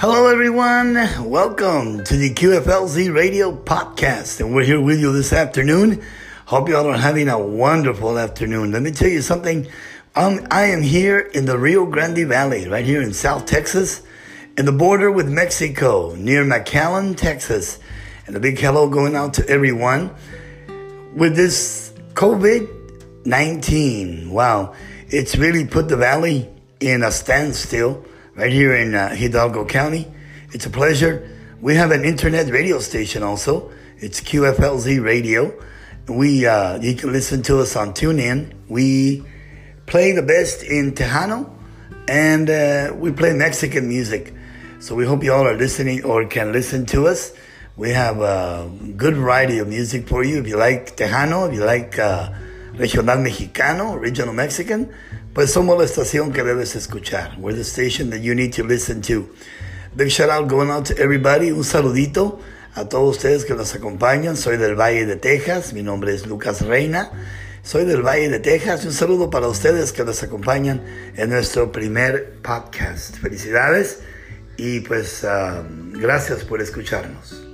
Hello, everyone. Welcome to the QFLZ Radio Podcast. And we're here with you this afternoon. Hope you all are having a wonderful afternoon. Let me tell you something. Um, I am here in the Rio Grande Valley, right here in South Texas, in the border with Mexico, near McAllen, Texas. And a big hello going out to everyone. With this COVID 19, wow, it's really put the valley in a standstill right here in uh, Hidalgo County. It's a pleasure. We have an internet radio station also. It's QFLZ Radio. We uh, you can listen to us on TuneIn. We play the best in Tejano, and uh, we play Mexican music. So we hope you all are listening or can listen to us. We have a good variety of music for you. If you like Tejano, if you like uh, Regional Mexicano, Regional Mexican, pues somos la estación que debes escuchar. We're the station that you need to listen to. Big shout out going out to everybody. Un saludito a todos ustedes que nos acompañan. Soy del Valle de Texas. Mi nombre es Lucas Reina. Soy del Valle de Texas. Un saludo para ustedes que nos acompañan en nuestro primer podcast. Felicidades y pues uh, gracias por escucharnos.